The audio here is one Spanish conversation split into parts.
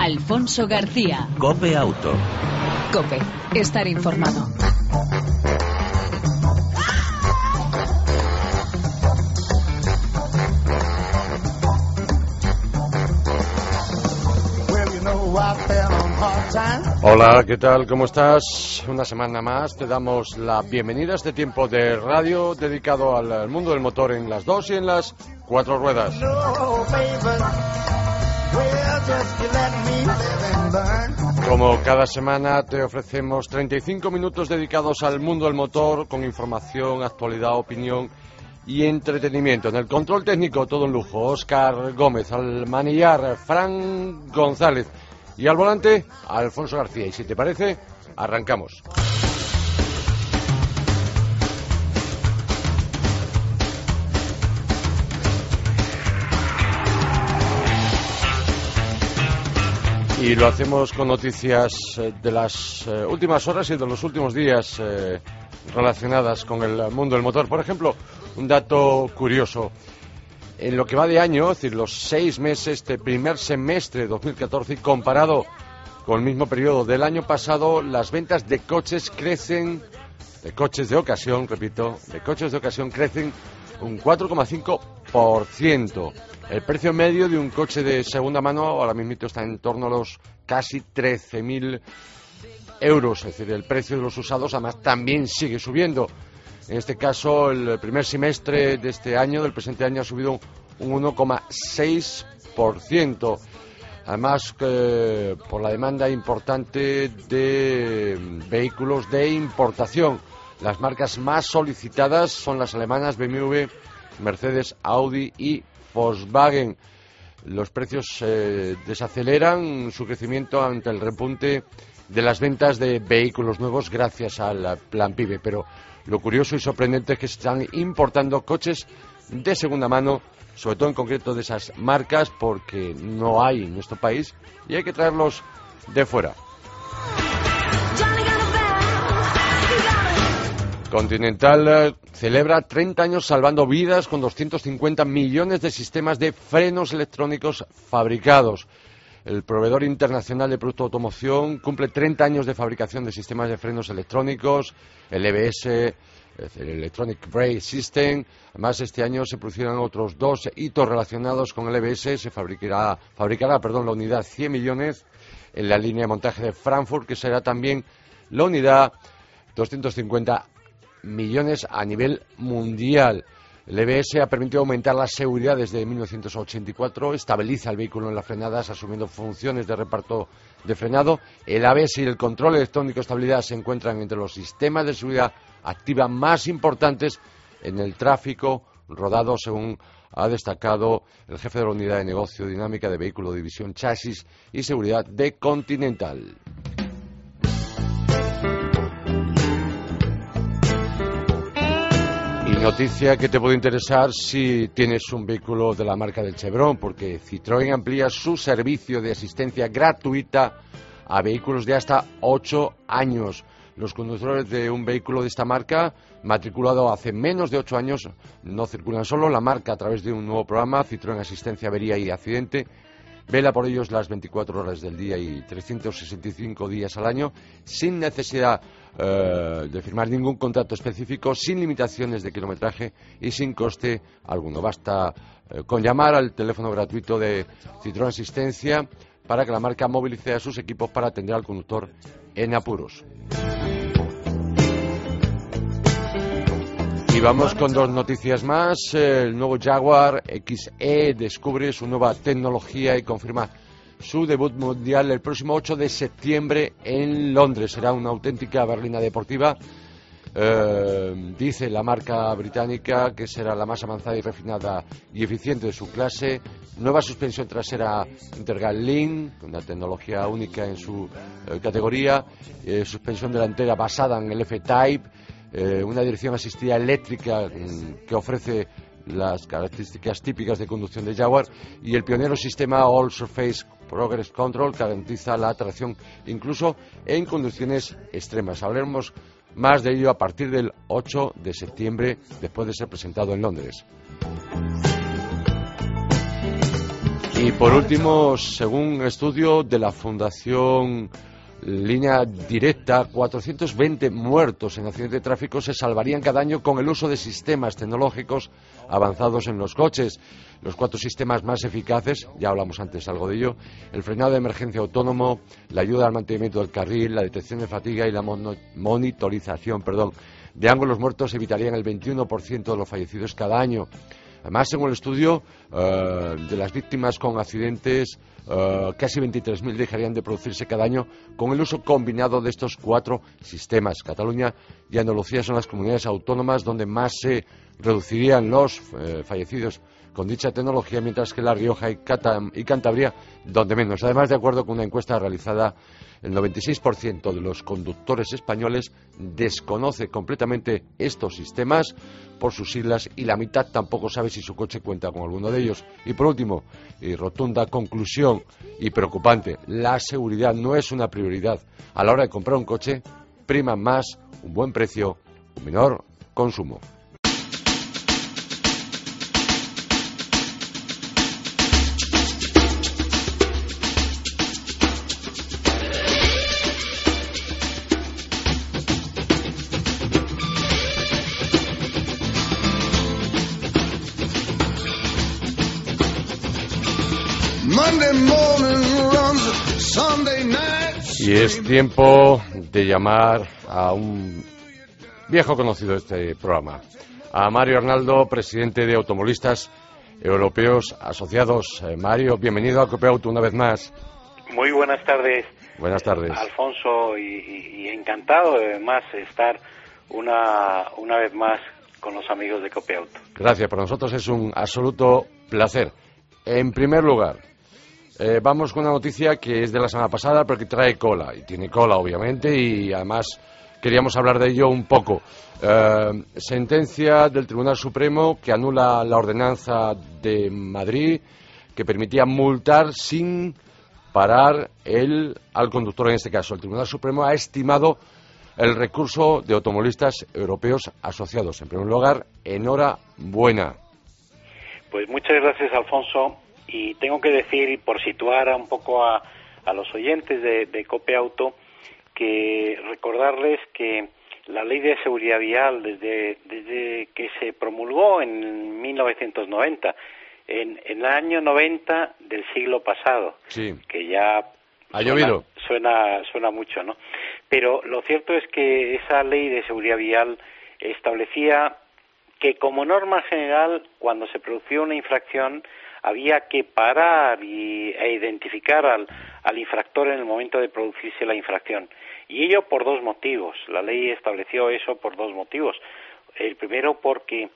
Alfonso García. Cope Auto. Cope, estar informado. Hola, ¿qué tal? ¿Cómo estás? Una semana más te damos la bienvenida a este tiempo de radio dedicado al mundo del motor en las dos y en las cuatro ruedas. Como cada semana te ofrecemos 35 minutos dedicados al mundo del motor con información, actualidad, opinión y entretenimiento. En el control técnico todo un lujo. Oscar Gómez, al manillar Fran González y al volante Alfonso García. Y si te parece, arrancamos. Y lo hacemos con noticias eh, de las eh, últimas horas y de los últimos días eh, relacionadas con el mundo del motor. Por ejemplo, un dato curioso. En lo que va de año, es decir, los seis meses de primer semestre de 2014 comparado con el mismo periodo del año pasado, las ventas de coches crecen, de coches de ocasión, repito, de coches de ocasión crecen un 4,5%. El precio medio de un coche de segunda mano ahora mismo está en torno a los casi 13.000 euros. Es decir, el precio de los usados además también sigue subiendo. En este caso, el primer semestre de este año, del presente año, ha subido un 1,6%. Además, por la demanda importante de vehículos de importación. Las marcas más solicitadas son las alemanas BMW, Mercedes, Audi y Volkswagen. Los precios eh, desaceleran su crecimiento ante el repunte de las ventas de vehículos nuevos gracias al plan PIBE. Pero lo curioso y sorprendente es que se están importando coches de segunda mano, sobre todo en concreto de esas marcas, porque no hay en nuestro país y hay que traerlos de fuera. Continental eh, celebra 30 años salvando vidas con 250 millones de sistemas de frenos electrónicos fabricados. El proveedor internacional de productos de automoción cumple 30 años de fabricación de sistemas de frenos electrónicos, el EBS, el Electronic Brake System. Además, este año se producirán otros dos hitos relacionados con el EBS. Se fabricará, fabricará perdón, la unidad 100 millones en la línea de montaje de Frankfurt, que será también la unidad 250 millones a nivel mundial. El EBS ha permitido aumentar la seguridad desde 1984, estabiliza el vehículo en las frenadas asumiendo funciones de reparto de frenado. El ABS y el control electrónico de estabilidad se encuentran entre los sistemas de seguridad activa más importantes en el tráfico rodado, según ha destacado el jefe de la unidad de negocio dinámica de vehículo división chasis y seguridad de Continental. Noticia que te puede interesar si tienes un vehículo de la marca del Chevron, porque Citroën amplía su servicio de asistencia gratuita a vehículos de hasta 8 años. Los conductores de un vehículo de esta marca, matriculado hace menos de 8 años, no circulan solo. La marca, a través de un nuevo programa, Citroën Asistencia Avería y Accidente, vela por ellos las 24 horas del día y 365 días al año, sin necesidad eh, de firmar ningún contrato específico, sin limitaciones de kilometraje y sin coste alguno. Basta eh, con llamar al teléfono gratuito de Citroën Asistencia para que la marca movilice a sus equipos para atender al conductor en apuros. Y vamos con dos noticias más. El nuevo Jaguar XE descubre su nueva tecnología y confirma su debut mundial el próximo 8 de septiembre en Londres. Será una auténtica berlina deportiva. Eh, dice la marca británica que será la más avanzada y refinada y eficiente de su clase. Nueva suspensión trasera Intergal Link, una tecnología única en su eh, categoría. Eh, suspensión delantera basada en el F-Type. una dirección asistida eléctrica mm, que ofrece las características típicas de conducción de Jaguar y el pionero sistema All Surface Progress Control garantiza la tracción incluso en condiciones extremas. Hablaremos más de ello a partir del 8 de septiembre después de ser presentado en Londres. Y por último, según estudio de la Fundación Línea Directa, 420 muertos en accidentes de tráfico se salvarían cada año con el uso de sistemas tecnológicos avanzados en los coches. Los cuatro sistemas más eficaces, ya hablamos antes algo de ello, el frenado de emergencia autónomo, la ayuda al mantenimiento del carril, la detección de fatiga y la monitorización perdón, de ángulos muertos evitarían el 21% de los fallecidos cada año. Además, según el estudio, eh, de las víctimas con accidentes, eh, casi 23.000 dejarían de producirse cada año con el uso combinado de estos cuatro sistemas. Cataluña y Andalucía son las comunidades autónomas donde más se reducirían los eh, fallecidos con dicha tecnología, mientras que La Rioja y, y Cantabria donde menos. Además, de acuerdo con una encuesta realizada el 96% de los conductores españoles desconoce completamente estos sistemas por sus siglas y la mitad tampoco sabe si su coche cuenta con alguno de ellos. Y por último, y rotunda conclusión y preocupante, la seguridad no es una prioridad. A la hora de comprar un coche, prima más un buen precio, un menor consumo. Y es tiempo de llamar a un viejo conocido de este programa, a Mario Arnaldo, presidente de Automovilistas Europeos Asociados. Eh, Mario, bienvenido a Auto una vez más. Muy buenas tardes. Buenas tardes. Alfonso, y, encantado además estar una, una vez más con los amigos de Auto. Gracias, para nosotros es un absoluto placer. En primer lugar, eh, vamos con una noticia que es de la semana pasada, pero que trae cola, y tiene cola, obviamente, y además queríamos hablar de ello un poco. Eh, sentencia del Tribunal Supremo que anula la ordenanza de Madrid que permitía multar sin parar el, al conductor en este caso. El Tribunal Supremo ha estimado el recurso de automovilistas europeos asociados. En primer lugar, enhorabuena. Pues muchas gracias, Alfonso. Y tengo que decir, por situar un poco a, los oyentes de, de Cope Auto, que recordarles que la ley de seguridad vial, desde, desde que se promulgó en 1990, en, en el año 90 del siglo pasado, que ya ha llovido. Suena, suena mucho, ¿no? Pero lo cierto es que esa ley de seguridad vial establecía que como norma general, cuando se producía una infracción, había que parar y, e identificar al, al infractor en el momento de producirse la infracción. Y ello por dos motivos. La ley estableció eso por dos motivos. El primero porque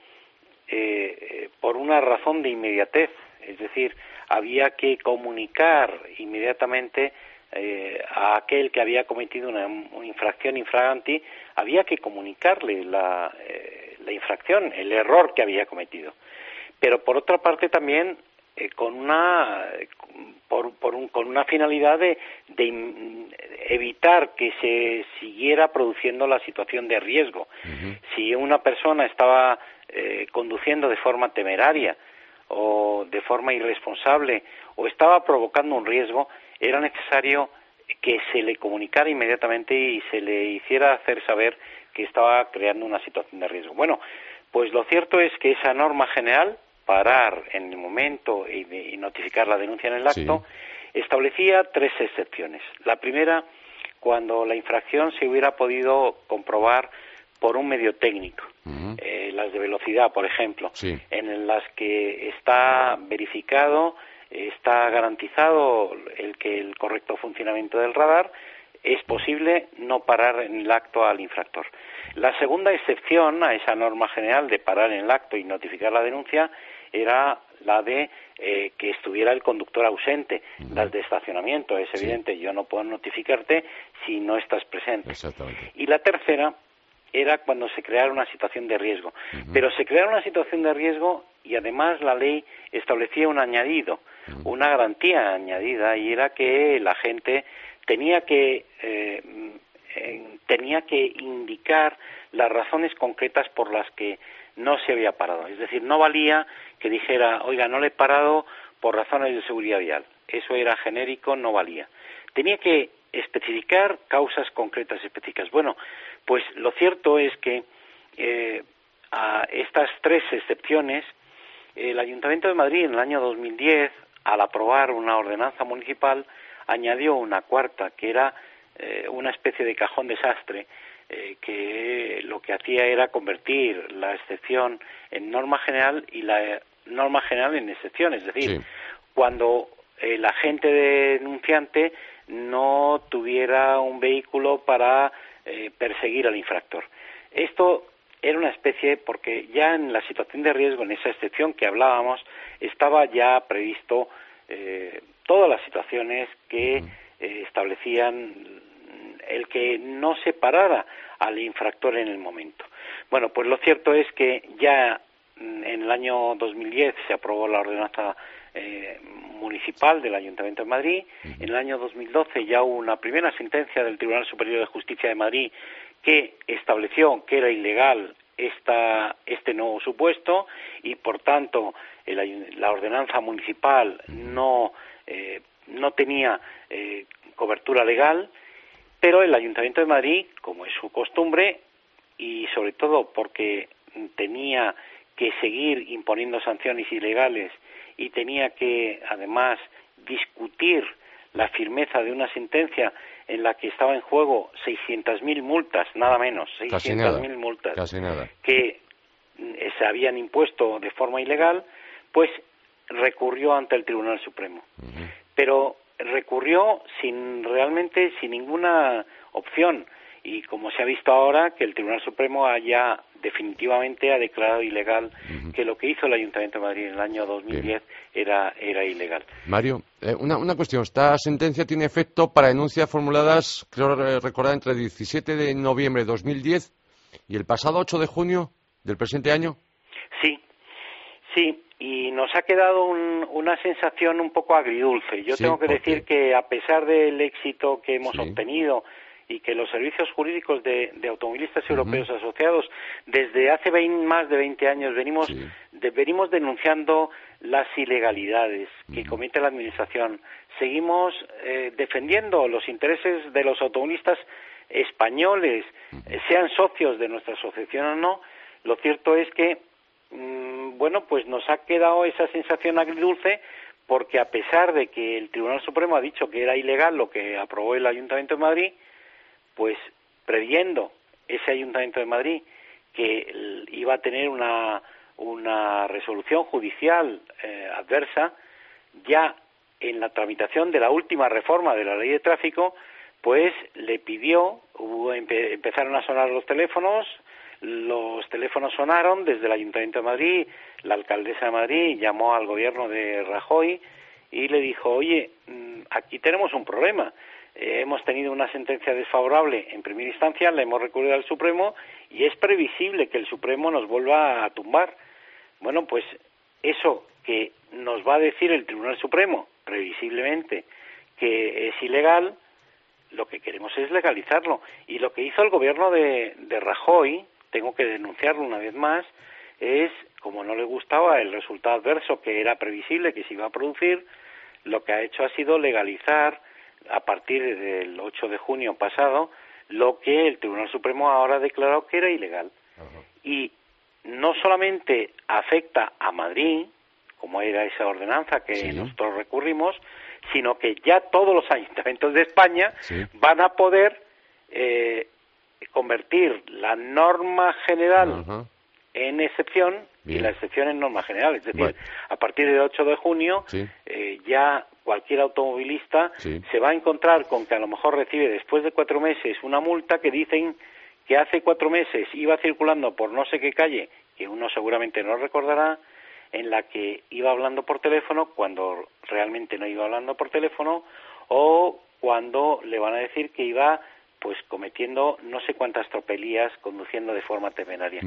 eh, por una razón de inmediatez, es decir, había que comunicar inmediatamente eh, a aquel que había cometido una, infracción infraganti, había que comunicarle la, eh, la infracción, el error que había cometido. Pero por otra parte también eh, con una por, con una finalidad de, evitar que se siguiera produciendo la situación de riesgo. Si una persona estaba eh, conduciendo de forma temeraria o de forma irresponsable o estaba provocando un riesgo, era necesario que se le comunicara inmediatamente y se le hiciera hacer saber que estaba creando una situación de riesgo. Bueno, pues lo cierto es que esa norma general parar en el momento y, notificar la denuncia en el acto, establecía tres excepciones. La primera, cuando la infracción se hubiera podido comprobar por un medio técnico, eh, las de velocidad, por ejemplo, en las que está verificado, está garantizado el que el correcto funcionamiento del radar, es posible no parar en el acto al infractor. La segunda excepción a esa norma general de parar en el acto y notificar la denuncia era la de eh, que estuviera el conductor ausente, las de estacionamiento. Es evidente, yo no puedo notificarte si no estás presente. Y la tercera era cuando se creara una situación de riesgo. Pero se creara una situación de riesgo y además la ley establecía un añadido, una garantía añadida, y era que la gente tenía que eh, tenía que indicar las razones concretas por las que no se había parado. Es decir, no valía que dijera, oiga, no le he parado por razones de seguridad vial. Eso era genérico, no valía. Tenía que especificar causas concretas específicas. Bueno, pues lo cierto es que eh, a estas tres excepciones, el Ayuntamiento de Madrid en el año 2010, al aprobar una ordenanza municipal, añadió una cuarta, que era eh, una especie de cajón desastre, eh, que lo que hacía era convertir la excepción en norma general y la norma general en excepción. Es decir, cuando el agente denunciante no tuviera un vehículo para eh, perseguir al infractor. Esto era una especie, porque ya en la situación de riesgo, en esa excepción que hablábamos, estaba ya previsto eh, todas las situaciones que eh, establecían el que no se parara al infractor en el momento. Bueno, pues lo cierto es que ya en el año 2010 se aprobó la ordenanza eh, municipal del Ayuntamiento de Madrid. En el año 2012 ya hubo una primera sentencia del Tribunal Superior de Justicia de Madrid que estableció que era ilegal esta, este nuevo supuesto y, por tanto, la ordenanza municipal no, eh, no tenía eh, cobertura legal, pero el Ayuntamiento de Madrid, como es su costumbre, y sobre todo porque tenía que seguir imponiendo sanciones ilegales y tenía que, además, discutir la firmeza de una sentencia en la que estaba en juego 600.000 multas, nada menos, 600.000 multas que eh, se habían impuesto de forma ilegal, pues recurrió ante el Tribunal Supremo. Pero recurrió sin realmente sin ninguna opción y como se ha visto ahora que el Tribunal Supremo haya definitivamente ha declarado ilegal que lo que hizo el Ayuntamiento de Madrid en el año 2010 era, era ilegal. Mario, eh, una, una cuestión. Esta sentencia tiene efecto para denuncias formuladas, creo recordar, entre el 17 de noviembre de 2010 y el pasado 8 de junio del presente año. Sí, sí, y nos ha quedado una sensación un poco agridulce. Yo tengo que decir que a pesar del éxito que hemos obtenido y que los servicios jurídicos de, automovilistas europeos asociados desde hace más de 20 años venimos, venimos denunciando las ilegalidades que comete la Administración. Seguimos eh, defendiendo los intereses de los automovilistas españoles, eh, sean socios de nuestra asociación o no. Lo cierto es que, mm, bueno, pues nos ha quedado esa sensación agridulce porque a pesar de que el Tribunal Supremo ha dicho que era ilegal lo que aprobó el Ayuntamiento de Madrid, pues previendo ese Ayuntamiento de Madrid que iba a tener una, una resolución judicial eh, adversa, ya en la tramitación de la última reforma de la ley de tráfico, pues le pidió, empezaron a sonar los teléfonos, los teléfonos sonaron desde el Ayuntamiento de Madrid, la alcaldesa de Madrid llamó al gobierno de Rajoy y le dijo, oye, mm, aquí tenemos un problema, eh, hemos tenido una sentencia desfavorable en primera instancia, la hemos recurrido al Supremo y es previsible que el Supremo nos vuelva a tumbar. Bueno, pues eso que nos va a decir el Tribunal Supremo, previsiblemente, que es ilegal, lo que queremos es legalizarlo. Y lo que hizo el gobierno de, de Rajoy, tengo que denunciarlo una vez más, es, como no le gustaba el resultado adverso que era previsible que se iba a producir, lo que ha hecho ha sido legalizar a partir del 8 de junio pasado lo que el Tribunal Supremo ahora ha declarado que era ilegal. Y no solamente afecta a Madrid, como era esa ordenanza que nosotros recurrimos, sino que ya todos los ayuntamientos de España van a poder eh, convertir la norma general en excepción y la excepción en norma general. Es decir, a partir del 8 de junio eh, ya cualquier automovilista se va a encontrar con que a lo mejor recibe después de cuatro meses una multa que dicen que hace cuatro meses iba circulando por no sé qué calle, que uno seguramente no recordará, en la que iba hablando por teléfono cuando realmente no iba hablando por teléfono o cuando le van a decir que iba pues cometiendo no sé cuántas tropelías conduciendo de forma temeraria.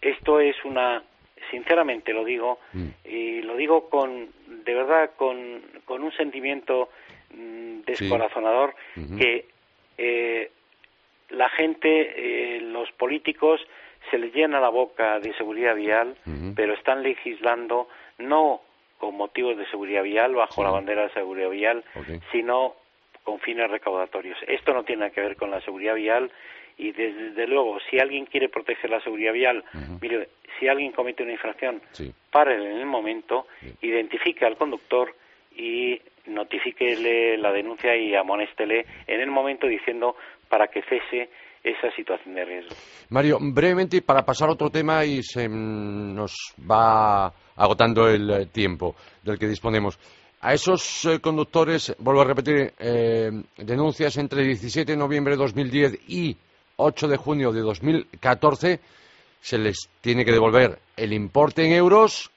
Esto es una sinceramente lo digo, mm. y lo digo con, de verdad, con, con un sentimiento mm, descorazonador, que eh, la gente, eh, los políticos, se les llena la boca de seguridad vial, pero están legislando no con motivos de seguridad vial, bajo la bandera de seguridad vial, sino con fines recaudatorios. Esto no tiene nada que ver con la seguridad vial y desde, luego, si alguien quiere proteger la seguridad vial, mire, si alguien comete una infracción, sí. párele en el momento, identifique al conductor y notifíquele la denuncia y amonéstele en el momento diciendo para que cese esa situación de riesgo. Mario, brevemente, para pasar a otro tema y se nos va agotando el eh, tiempo del que disponemos. A esos eh, conductores, vuelvo a repetir, eh, denuncias entre 17 de noviembre de 2010 y 8 de junio de 2014, se les tiene que devolver el importe en euros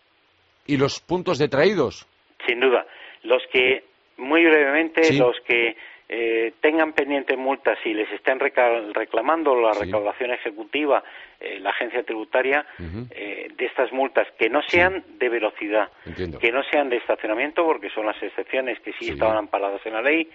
y los puntos detraídos. Sin duda. Los que, muy brevemente, los que eh, tengan pendientes multas y les estén reclamando la recaudación ejecutiva, eh, la agencia tributaria, eh, de estas multas que no sean de velocidad, que no sean de estacionamiento, porque son las excepciones que sí, estaban amparadas en la ley,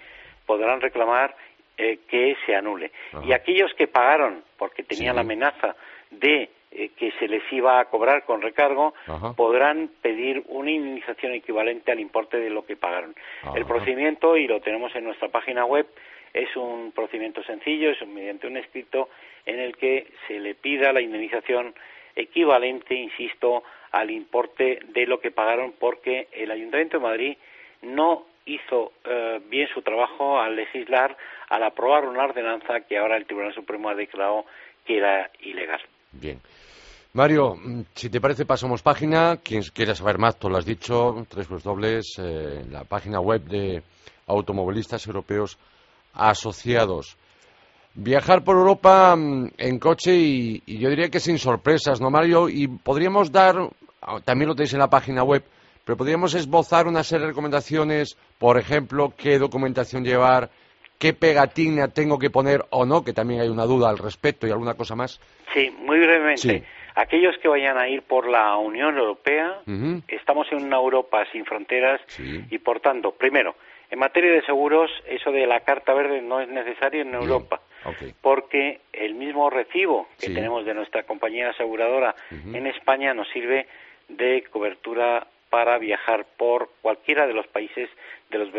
podrán reclamar que se anule. Y aquellos que pagaron porque tenían la amenaza de eh, que se les iba a cobrar con recargo, podrán pedir una indemnización equivalente al importe de lo que pagaron. El procedimiento, y lo tenemos en nuestra página web, es un procedimiento sencillo, es mediante un escrito en el que se le pida la indemnización equivalente, insisto, al importe de lo que pagaron porque el Ayuntamiento de Madrid no hizo eh, bien su trabajo al legislar, al aprobar una ordenanza que ahora el Tribunal Supremo ha declarado que era ilegal. Bien. Mario, si te parece, pasamos página. Quien quiera saber más, tú lo has dicho, tres dobles, eh, la página web de automovilistas europeos asociados. Viajar por Europa mm, en coche y, yo diría que sin sorpresas, ¿no, Mario? Y podríamos dar, ah, también lo tenéis en la página web, pero podríamos esbozar una serie de recomendaciones, por ejemplo, qué documentación llevar, qué pegatina tengo que poner o no, que también hay una duda al respecto y alguna cosa más. Sí, muy brevemente. Aquellos que vayan a ir por la Unión Europea, estamos en una Europa sin fronteras y, por tanto, primero, en materia de seguros, eso de la carta verde no es necesario en Europa, porque el mismo recibo que tenemos de nuestra compañía aseguradora en España nos sirve de cobertura para viajar por cualquiera de los países de los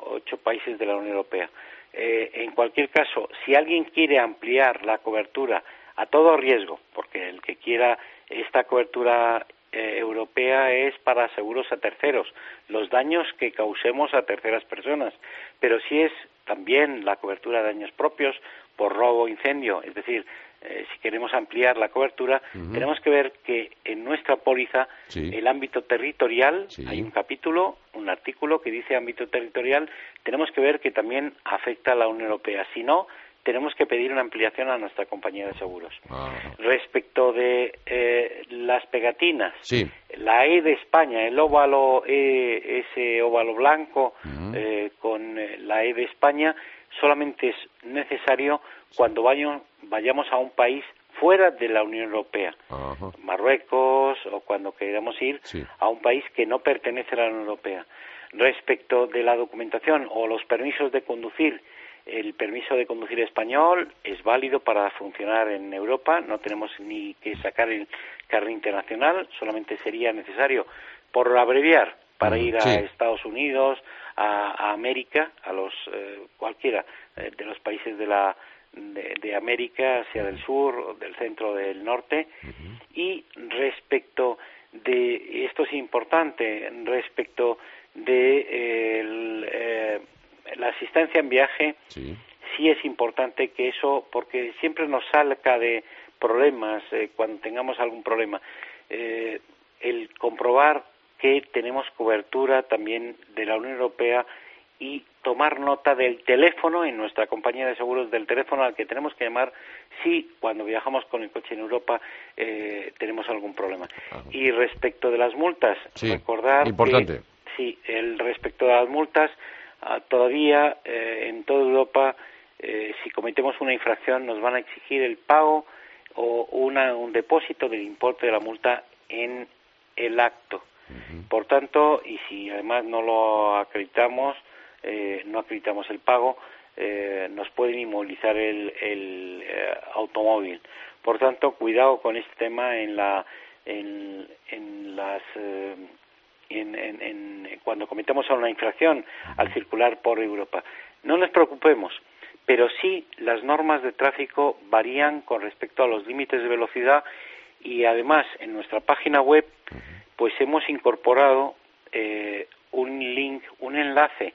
28 países de la Unión Europea. Eh, en cualquier caso, si alguien quiere ampliar la cobertura a todo riesgo, porque el que quiera esta cobertura eh, europea es para seguros a terceros, los daños que causemos a terceras personas, pero si es también la cobertura de daños propios por robo incendio, es decir, eh, si queremos ampliar la cobertura, tenemos que ver que en nuestra póliza el ámbito territorial, hay un capítulo, un artículo que dice ámbito territorial, tenemos que ver que también afecta a la Unión Europea. Si no, tenemos que pedir una ampliación a nuestra compañía de seguros. Respecto de eh, las pegatinas, la E de España, el óvalo, e, ese óvalo blanco eh, con la E de España, solamente es necesario cuando vayamos a un país fuera de la Unión Europea, Marruecos o cuando queramos ir a un país que no pertenece a la Unión Europea. Respecto de la documentación o los permisos de conducir, el permiso de conducir español es válido para funcionar en Europa, no tenemos ni que sacar el carnet internacional, solamente sería necesario, por abreviar, para ir a Estados Unidos, a, América, a los eh, cualquiera eh, de los países de la de, América, sea del sur, del centro, del norte. Y respecto de, esto es importante, respecto de eh, la asistencia en viaje, sí. es importante que eso, porque siempre nos salga de problemas eh, cuando tengamos algún problema, eh, el comprobar que tenemos cobertura también de la Unión Europea y tomar nota del teléfono en nuestra compañía de seguros del teléfono al que tenemos que llamar si cuando viajamos con el coche en Europa eh, tenemos algún problema. Y respecto de las multas, recordar importante. sí, el respecto de las multas ah, todavía eh, en toda Europa eh, si cometemos una infracción nos van a exigir el pago o un depósito del importe de la multa en el acto. Por tanto, y si además no lo acreditamos, eh, no acreditamos el pago, eh, nos pueden inmovilizar el, eh, automóvil. Por tanto, cuidado con este tema en, la, en, las cuando cometemos una infracción al circular por Europa. No nos preocupemos, pero sí las normas de tráfico varían con respecto a los límites de velocidad y además en nuestra página web pues hemos incorporado eh, un link, un enlace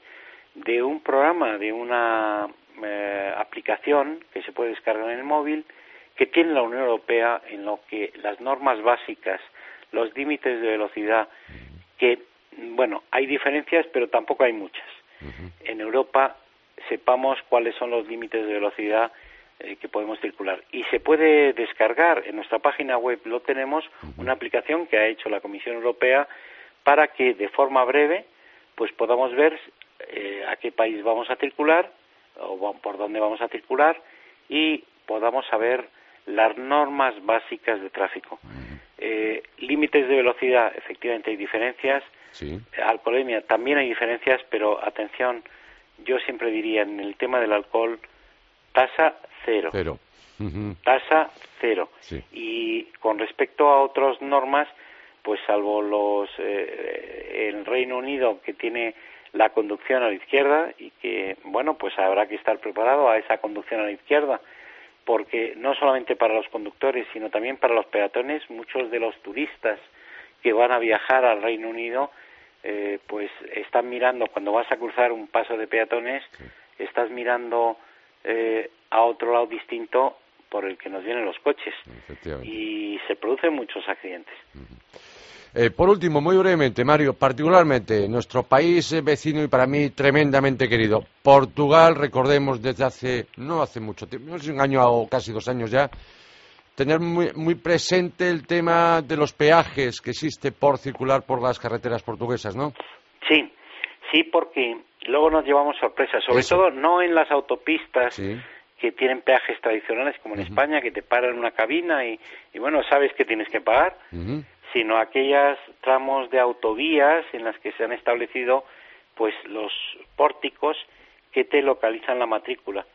de un programa, de una eh, aplicación que se puede descargar en el móvil que tiene la Unión Europea en lo que las normas básicas, los límites de velocidad, que, bueno, hay diferencias, pero tampoco hay muchas. En Europa sepamos cuáles son los límites de velocidad eh, que podemos circular. Y se puede descargar, en nuestra página web lo tenemos, una aplicación que ha hecho la Comisión Europea para que de forma breve pues podamos ver eh, a qué país vamos a circular o por dónde vamos a circular y podamos saber las normas básicas de tráfico. Eh, límites de velocidad, efectivamente hay diferencias. Sí. Alcoholemia, también hay diferencias, pero atención, yo siempre diría en el tema del alcohol, tasa cero. Cero. Tasa cero. Y con respecto a otras normas, pues salvo los eh, el Reino Unido que tiene la conducción a la izquierda y que bueno pues habrá que estar preparado a esa conducción a la izquierda porque no solamente para los conductores, sino también para los peatones, muchos de los turistas que van a viajar al Reino Unido, eh, pues están mirando, cuando vas a cruzar un paso de peatones, estás mirando eh, a otro lado distinto por el que nos vienen los coches. Y se producen muchos accidentes. Eh, por último, muy brevemente, Mario, particularmente nuestro país vecino y para mí tremendamente querido, Portugal, recordemos desde hace, no hace mucho tiempo, no sé, un año o casi dos años ya, tener muy, muy, presente el tema de los peajes que existe por circular por las carreteras portuguesas, ¿no? Sí, sí, porque luego nos llevamos sorpresas, sobre todo no en las autopistas. que tienen peajes tradicionales como en España, que te paran en una cabina y, bueno, sabes que tienes que pagar, sino aquellas tramos de autovías en las que se han establecido pues los pórticos que te localizan la matrícula.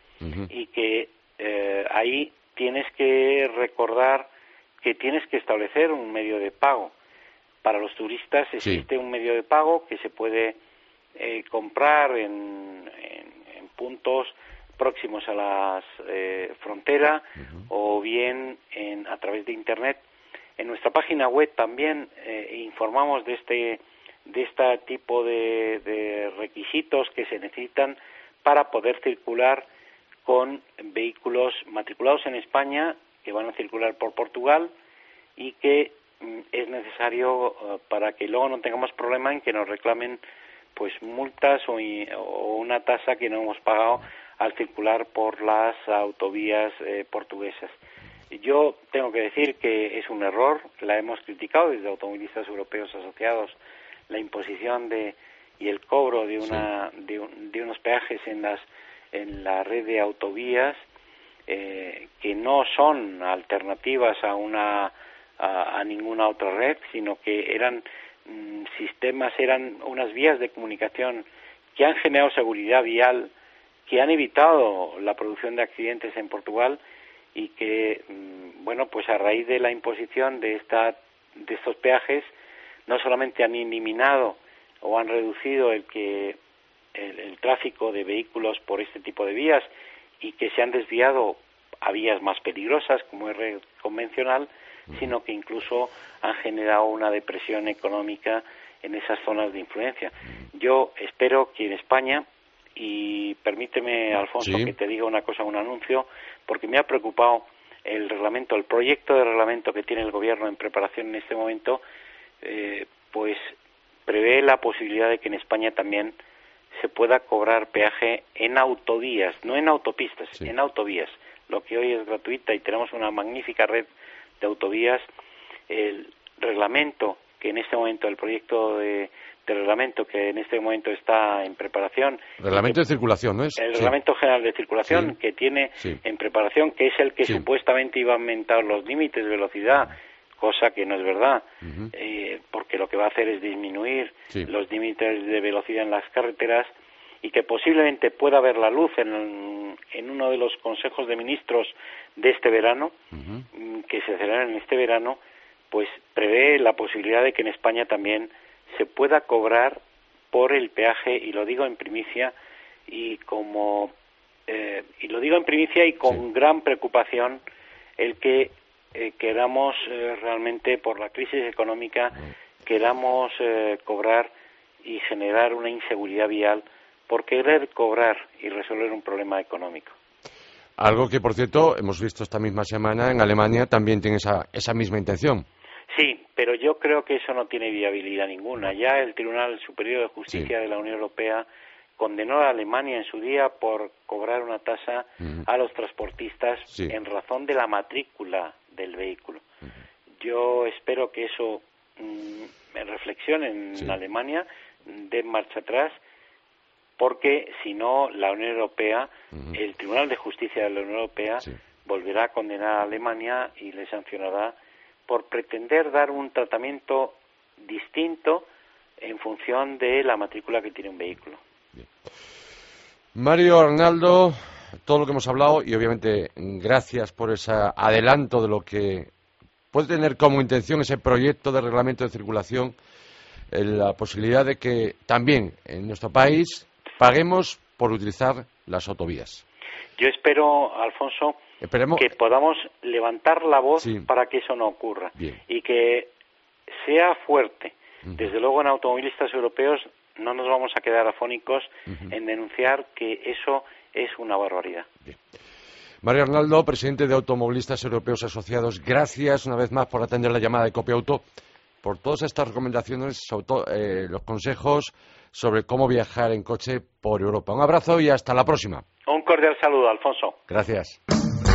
Y que eh, ahí tienes que recordar que tienes que establecer un medio de pago. Para los turistas existe un medio de pago que se puede eh, comprar en, en, puntos próximos a la eh, frontera o bien en, a través de Internet en nuestra página web también eh, informamos de este de este tipo de, requisitos que se necesitan para poder circular con vehículos matriculados en España que van a circular por Portugal y que mm, es necesario eh, para que luego no tengamos problema en que nos reclamen pues multas o, una tasa que no hemos pagado al circular por las autovías eh, portuguesas. Yo tengo que decir que es un error, la hemos criticado desde automovilistas europeos asociados, la imposición de y el cobro de una de, unos peajes en las en la red de autovías eh, que no son alternativas a una a, ninguna otra red, sino que eran mm, sistemas, eran unas vías de comunicación que han generado seguridad vial, que han evitado la producción de accidentes en Portugal y que, mm, bueno, pues a raíz de la imposición de, esta, de estos peajes, no solamente han eliminado o han reducido el que el, tráfico de vehículos por este tipo de vías y que se han desviado a vías más peligrosas como es red convencional, sino que incluso han generado una depresión económica en esas zonas de influencia. Yo espero que en España y permíteme, Alfonso, que te diga una cosa, un anuncio, porque me ha preocupado el reglamento, el proyecto de reglamento que tiene el Gobierno en preparación en este momento, eh, pues prevé la posibilidad de que en España también se pueda cobrar peaje en autovías, no en autopistas, en autovías, lo que hoy es gratuita y tenemos una magnífica red de autovías. El reglamento que en este momento el proyecto de de reglamento que en este momento está en preparación. Reglamento de circulación, ¿no es? El reglamento general de circulación que tiene en preparación, que es el que supuestamente iba a aumentar los límites de velocidad, cosa que no es verdad, eh, porque lo que va a hacer es disminuir los límites de velocidad en las carreteras y que posiblemente pueda ver la luz en, en uno de los consejos de ministros de este verano, mm, que se celebran en este verano, pues prevé la posibilidad de que en España también se pueda cobrar por el peaje, y lo digo en primicia, y como eh, y lo digo en primicia y con gran preocupación el que eh, queramos eh, realmente por la crisis económica queramos cobrar y generar una inseguridad vial por querer cobrar y resolver un problema económico. Algo que, por cierto, hemos visto esta misma semana en Alemania también tiene esa, esa misma intención. Sí, pero yo creo que eso no tiene viabilidad ninguna. Ya el Tribunal Superior de Justicia de la Unión Europea condenó a Alemania en su día por cobrar una tasa a los transportistas en razón de la matrícula del vehículo. Yo espero que eso mm, en Alemania dé marcha atrás porque si no la Unión Europea, el Tribunal de Justicia de la Unión Europea volverá a condenar a Alemania y le sancionará por pretender dar un tratamiento distinto en función de la matrícula que tiene un vehículo. Mario Arnaldo, todo lo que hemos hablado y obviamente gracias por ese adelanto de lo que puede tener como intención ese proyecto de reglamento de circulación, la posibilidad de que también en nuestro país paguemos por utilizar las autovías. Yo espero, Alfonso, que podamos levantar la voz para que eso no ocurra y que sea fuerte. Desde luego en automovilistas europeos no nos vamos a quedar afónicos en denunciar que eso es una barbaridad. Mario Arnaldo, presidente de Automovilistas Europeos Asociados, gracias una vez más por atender la llamada de Copia Auto, por todas estas recomendaciones, sobre todo, eh, los consejos sobre cómo viajar en coche por Europa. Un abrazo y hasta la próxima. Un cordial saludo, Alfonso. Gracias.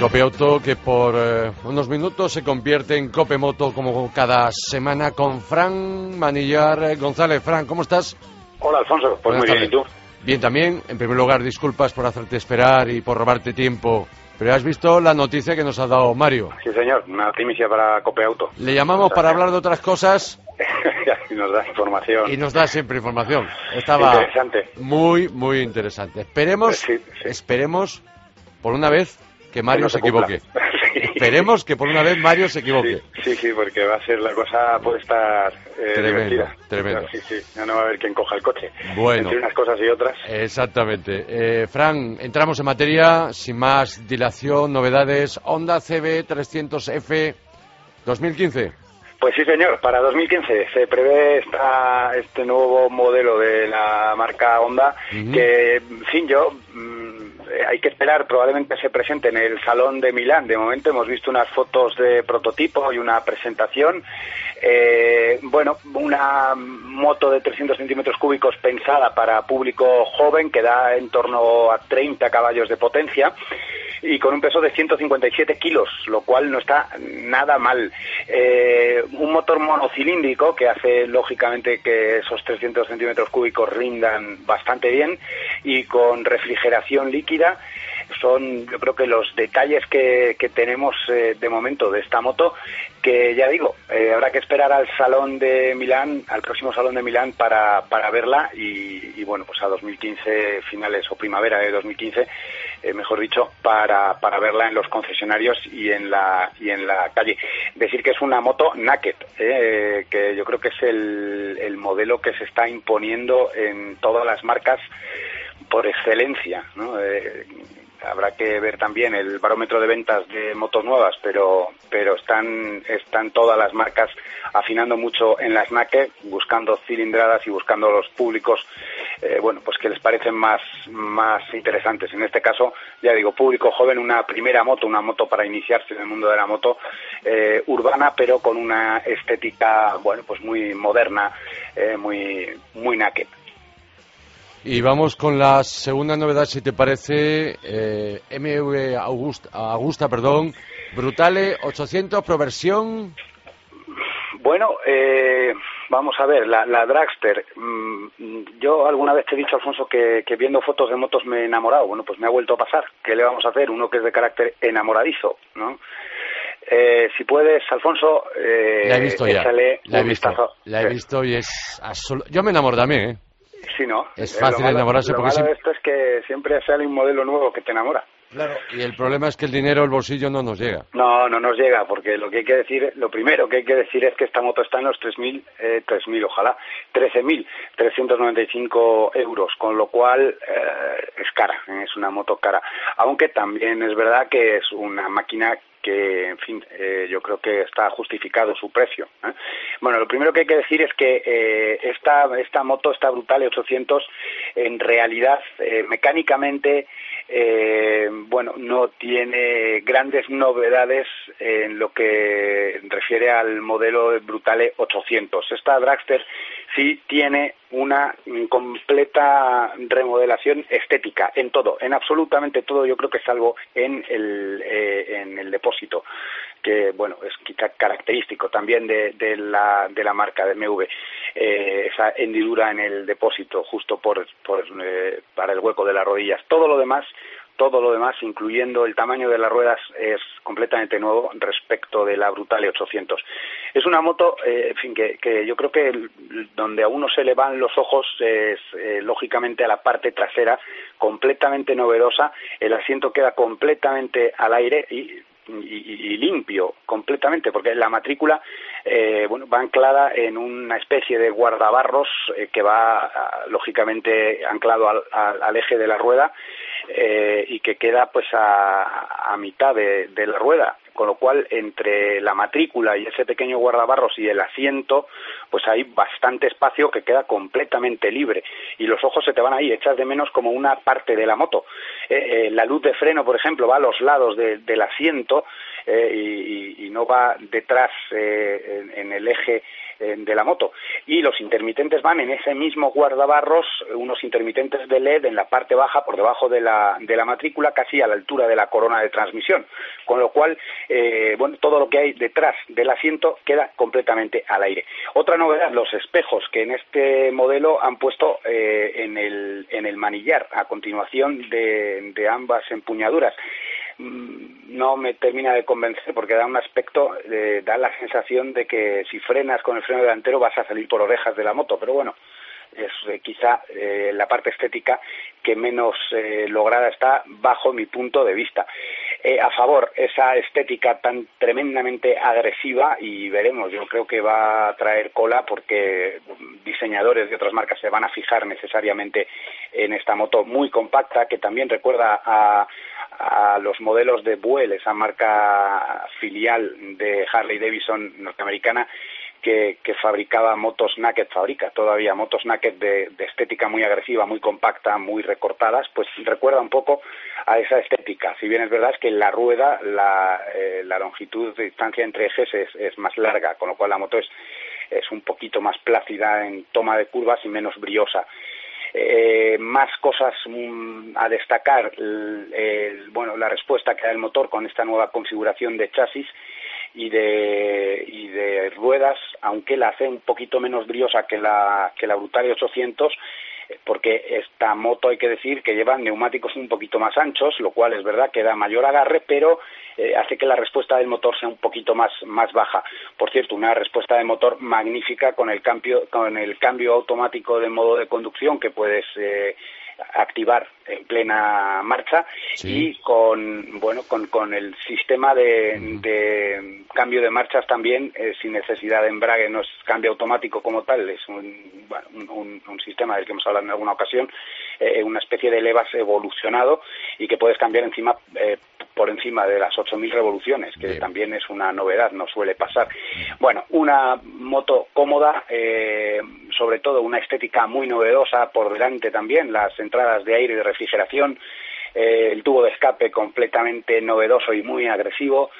Copeauto que por eh, unos minutos se convierte en Copemoto como cada semana con Fran Manillar eh, González. Fran, ¿cómo estás? Hola Alfonso, pues muy bien, ¿y tú? Bien también. En primer lugar, disculpas por hacerte esperar y por robarte tiempo. Pero has visto la noticia que nos ha dado Mario. Sí, señor, una primicia para Copeauto. Le llamamos para hablar de otras cosas. y nos da información. Y nos da siempre información. Estaba interesante. muy, muy interesante. Esperemos, esperemos, por una vez, que Mario se, equivoque. Esperemos que por una vez Mario se equivoque. Sí, sí, porque va a ser la cosa, puede estar eh, tremendo, tremendo. Sí, sí, ya no va a haber quien coja el coche. Bueno. Entre unas cosas y otras. Exactamente. Eh, Fran, entramos en materia, sin más dilación, novedades. Honda CB300F 2015. Pues sí, señor. Para 2015 se prevé esta, este nuevo modelo de la marca Honda que, en fin, yo eh, hay que esperar, probablemente se presente en el Salón de Milán. De momento hemos visto unas fotos de prototipo y una presentación. Eh, bueno, una moto de 300 centímetros cúbicos pensada para público joven que da en torno a 30 caballos de potencia y con un peso de 157 kilos, lo cual no está nada mal. Eh, un motor monocilíndrico que hace lógicamente que esos 300 centímetros cúbicos rindan bastante bien y con refrigeración líquida son yo creo que los detalles que, tenemos eh, de momento de esta moto que ya digo eh, habrá que esperar al salón de Milán al próximo salón de Milán para, para verla y, bueno pues a 2015 finales o primavera de 2015 eh, mejor dicho para, para verla en los concesionarios y en la y en la calle decir que es una moto naked que yo creo que es el, el modelo que se está imponiendo en todas las marcas por excelencia. ¿no? Habrá que ver también el barómetro de ventas de motos nuevas, pero, pero están, están todas las marcas afinando mucho en la snack, buscando cilindradas y buscando los públicos, eh, bueno, pues que les parecen más, más interesantes. En este caso, ya digo, público joven, una primera moto, una moto para iniciarse en el mundo de la moto eh, urbana, pero con una estética, bueno, pues muy moderna, eh, muy, muy naked. Y vamos con la segunda novedad, si te parece, eh, MV Augusta, Augusta, perdón, Brutale 800, proversión. Bueno, eh, vamos a ver, la, Dragster. Mm, yo alguna vez te he dicho, Alfonso, que, viendo fotos de motos me he enamorado. Bueno, pues me ha vuelto a pasar. ¿Qué le vamos a hacer? Uno que es de carácter enamoradizo, ¿no? Eh, si puedes, Alfonso, eh, la he visto ya. La he visto, la he visto y es Yo me enamoro también, ¿eh? Sí, ¿no? Es fácil enamorarse porque... Lo malo de esto es que siempre sale un modelo nuevo que te enamora. Claro, y el problema es que el dinero, el bolsillo no nos llega. No, no nos llega, porque lo que hay que decir, lo primero que hay que decir es que esta moto está en los 3.000, eh, 3.000 ojalá, 13.395 euros, con lo cual eh, es cara, es una moto cara. Aunque también es verdad que es una máquina que, en fin, eh, yo creo que está justificado su precio. ¿eh? Bueno, lo primero que hay que decir es que eh, esta, esta moto, esta Brutale 800, en realidad, mecánicamente, bueno, no tiene grandes novedades en lo que refiere al modelo Brutale 800. Esta Dragster sí tiene una completa remodelación estética en todo, en absolutamente todo, yo creo que salvo en el, eh, en el depósito, que bueno, es quizá característico también de, de, la, de la marca de MV, eh, esa hendidura en el depósito justo por, por eh, para el hueco de las rodillas. Todo lo demás todo lo demás, incluyendo el tamaño de las ruedas, es completamente nuevo respecto de la Brutale 800. Es una moto, eh, en fin, que, que, yo creo que donde a uno se le van los ojos es eh, lógicamente a la parte trasera, completamente novedosa. El asiento queda completamente al aire y y, limpio completamente, porque la matrícula eh, bueno, va anclada en una especie de guardabarros eh, que va lógicamente anclado al, al, eje de la rueda eh, y que queda pues a, a mitad de la rueda con lo cual entre la matrícula y ese pequeño guardabarros y el asiento, pues hay bastante espacio que queda completamente libre y los ojos se te van ahí, echas de menos como una parte de la moto. Eh, eh, la luz de freno, por ejemplo, va a los lados del asiento eh, y, no va detrás en, el eje de la moto. Y los intermitentes van en ese mismo guardabarros, unos intermitentes de LED en la parte baja, por debajo de la, de la matrícula, casi a la altura de la corona de transmisión. Con lo cual, eh, bueno, todo lo que hay detrás del asiento queda completamente al aire. Otra novedad, los espejos que en este modelo han puesto eh, en, el, en el manillar a continuación de, de ambas empuñaduras no me termina de convencer porque da un aspecto, eh, da la sensación de que si frenas con el freno delantero vas a salir por orejas de la moto, pero bueno, es eh, quizá eh, la parte estética que menos eh, lograda está bajo mi punto de vista. A favor, esa estética tan tremendamente agresiva y veremos, yo creo que va a traer cola porque diseñadores de otras marcas se van a fijar necesariamente en esta moto muy compacta que también recuerda a, a los modelos de Buell, esa marca filial de Harley Davidson norteamericana que, fabricaba motos naked, fabrica todavía motos naked de, estética muy agresiva, muy compacta, muy recortadas, pues recuerda un poco a esa estética. Si bien es verdad es que la rueda, la, eh, longitud de distancia entre ejes es, más larga, con lo cual la moto es, es un poquito más plácida en toma de curvas y menos briosa. Eh, más cosas mm, a destacar, bueno, la respuesta que da el motor con esta nueva configuración de chasis y de, y de ruedas, aunque la hace un poquito menos briosa que la, que la Brutale 800, porque esta moto hay que decir que lleva neumáticos un poquito más anchos, lo cual es verdad que da mayor agarre, pero eh, hace que la respuesta del motor sea un poquito más, más baja. Por cierto, una respuesta de motor magnífica con el cambio, con el cambio automático de modo de conducción que puedes eh, activar en plena marcha y con bueno con, con el sistema de, de cambio de marchas también eh, sin necesidad de embrague no es cambio automático como tal es un, un, un, sistema del que hemos hablado en alguna ocasión eh, una especie de levas evolucionado y que puedes cambiar encima eh, por encima de las 8.000 revoluciones, que también es una novedad, no suele pasar. Bueno, una moto cómoda, eh, sobre todo una estética muy novedosa por delante también, las entradas de aire y de refrigeración, eh, el tubo de escape completamente novedoso y muy agresivo,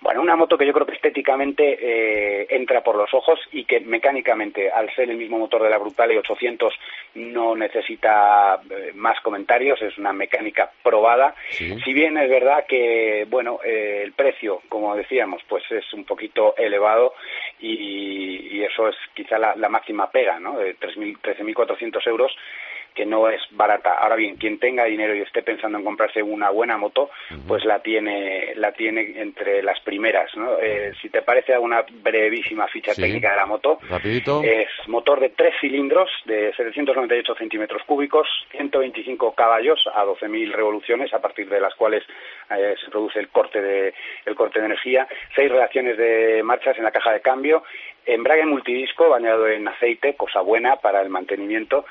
Bueno, una moto que yo creo que estéticamente eh, entra por los ojos y que mecánicamente, al ser el mismo motor de la Brutale 800, no necesita eh, más comentarios, es una mecánica probada. Si bien es verdad que, bueno, eh, el precio, como decíamos, pues es un poquito elevado y, eso es quizá la, la máxima pega, ¿no? De 13.400 euros que no es barata. Ahora bien, quien tenga dinero y esté pensando en comprarse una buena moto, pues la tiene, la tiene entre las primeras. ¿no? Eh, si te parece una brevísima ficha técnica de la moto, es motor de tres cilindros de 798 centímetros cúbicos, 125 caballos a 12.000 revoluciones, a partir de las cuales eh, se produce el corte de el corte de energía, seis relaciones de marchas en la caja de cambio, embrague multidisco bañado en aceite, cosa buena para el mantenimiento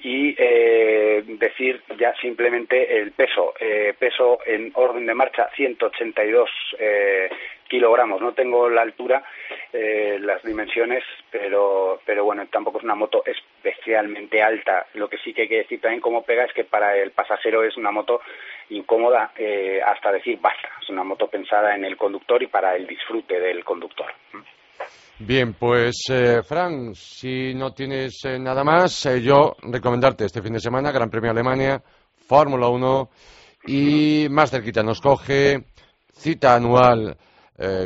y eh, decir ya simplemente el peso, eh, peso en orden de marcha 182 eh, kilogramos. No tengo la altura, eh, las dimensiones, pero, pero bueno, tampoco es una moto especialmente alta. Lo que sí que hay que decir también como pega es que para el pasajero es una moto incómoda eh, hasta decir basta. Es una moto pensada en el conductor y para el disfrute del conductor. Bien, pues eh, Fran, si no tienes eh, nada más, eh, yo recomendarte este fin de semana Gran Premio Alemania, Fórmula 1 y más cerquita nos coge cita anual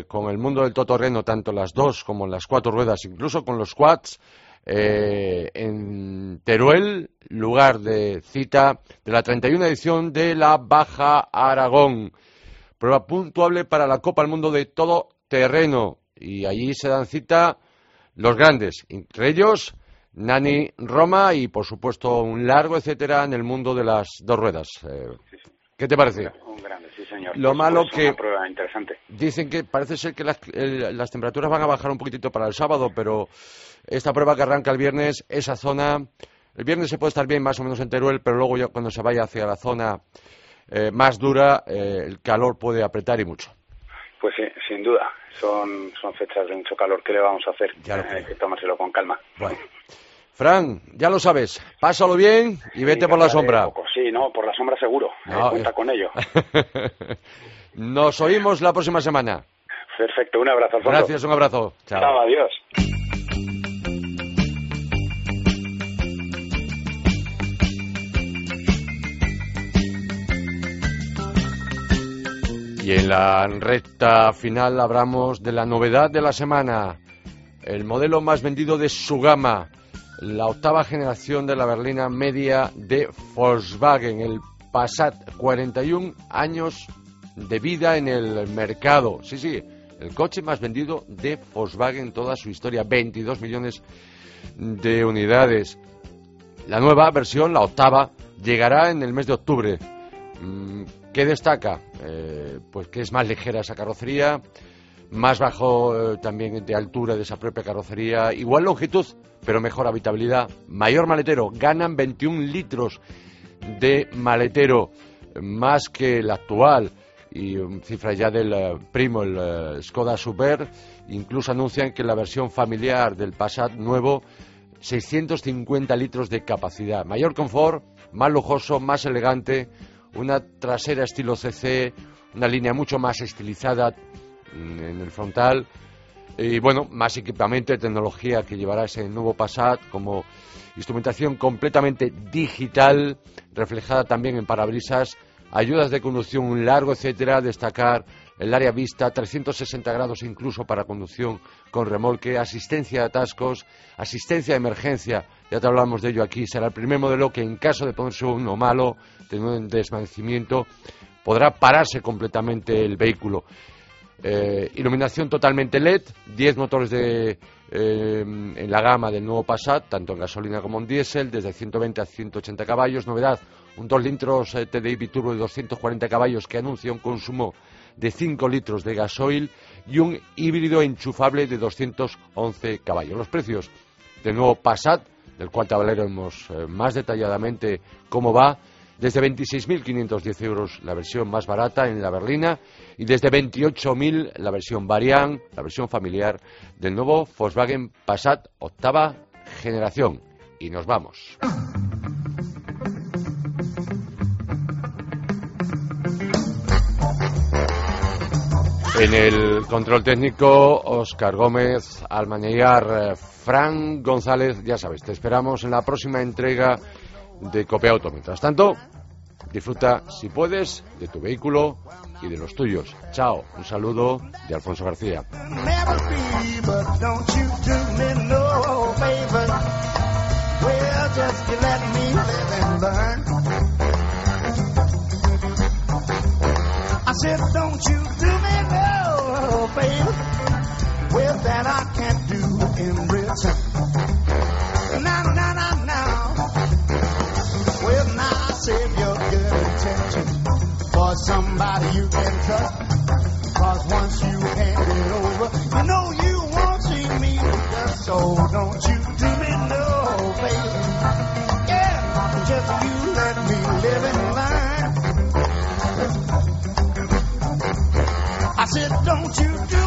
con el mundo del totorreno, tanto las dos como las cuatro ruedas, incluso con los quads, en Teruel, lugar de cita de la 31 edición de la Baja Aragón. Prueba puntuable para la Copa del Mundo de todo terreno y allí se dan cita los grandes, entre ellos Nani Roma y por supuesto un largo etcétera en el mundo de las dos ruedas. Eh, ¿Qué te parece? Un grande, sí señor. Lo malo que prueba interesante. dicen que parece ser que las, las, temperaturas van a bajar un poquitito para el sábado, pero esta prueba que arranca el viernes, esa zona, el viernes se puede estar bien más o menos en Teruel, pero luego ya cuando se vaya hacia la zona eh, más dura, eh, el calor puede apretar y mucho. Pues sí, sin duda son, son fechas de mucho calor. ¿Qué le vamos a hacer? Hay que tomárselo con calma. Bueno. Fran, ya lo sabes, pásalo bien y vete por la sombra. Sí, no, por la sombra seguro. No, cuenta con ello. Nos oímos la próxima semana. Perfecto, un abrazo. Alfonso. Gracias, un abrazo. Chao. Chao, adiós. Y en la recta final hablamos de la novedad de la semana, el modelo más vendido de su gama, la octava generación de la berlina media de Volkswagen, el Passat, 41 años de vida en el mercado. Sí, sí, el coche más vendido de Volkswagen en toda su historia, 22 millones de unidades. La nueva versión, la octava, llegará en el mes de octubre. Mm, ¿Qué destaca? Eh, pues que es más ligera esa carrocería, más bajo eh, también de altura de esa propia carrocería, igual longitud, pero mejor habitabilidad, mayor maletero, ganan 21 litros de maletero, más que el actual, y um, cifra ya del eh, primo, el Skoda Super, incluso anuncian que la versión familiar del Passat nuevo, 650 litros de capacidad, mayor confort, más lujoso, más elegante, una trasera estilo CC, una línea mucho más estilizada en el frontal. Y bueno, más equipamiento y tecnología que llevará ese nuevo Passat como instrumentación completamente digital, reflejada también en parabrisas, ayudas de conducción largo, etcétera, destacar el área vista, 360 grados incluso para conducción con remolque, asistencia de atascos, asistencia de emergencia, ya te hablamos de ello aquí, será el primer modelo que en caso de ponerse uno malo, tener un desvanecimiento, podrá pararse completamente el vehículo. Eh, iluminación totalmente LED, 10 motores de, eh, en la gama del nuevo Passat, tanto en gasolina como en diésel, desde 120 a 180 caballos. Novedad, un 2 litros eh, TDI biturbo de 240 caballos que anuncia un consumo de 5 litros de gasoil y un híbrido enchufable de 211 caballos. Los precios del nuevo Passat, del cual te hablaremos eh, más detalladamente cómo va, desde 26.510 euros la versión más barata en la berlina y desde 28.000 la versión variant, la versión familiar del nuevo Volkswagen Passat octava generación. Y nos vamos. En el control técnico, Oscar Gómez, Almañar, eh, Fran González, ya sabes, te esperamos en la próxima entrega de Copia Auto. Mientras tanto, disfruta, si puedes, de tu vehículo y de los tuyos. Chao, un saludo de Alfonso García. said, don't you do me no, baby. Well, that I can't do in return. Now, now, now, now. Well, now I save your good intentions for somebody you can trust. Cause once you hand it over, you know you won't see me again. So don't you do me no, baby. Yeah, just you let me live in life. don't you do.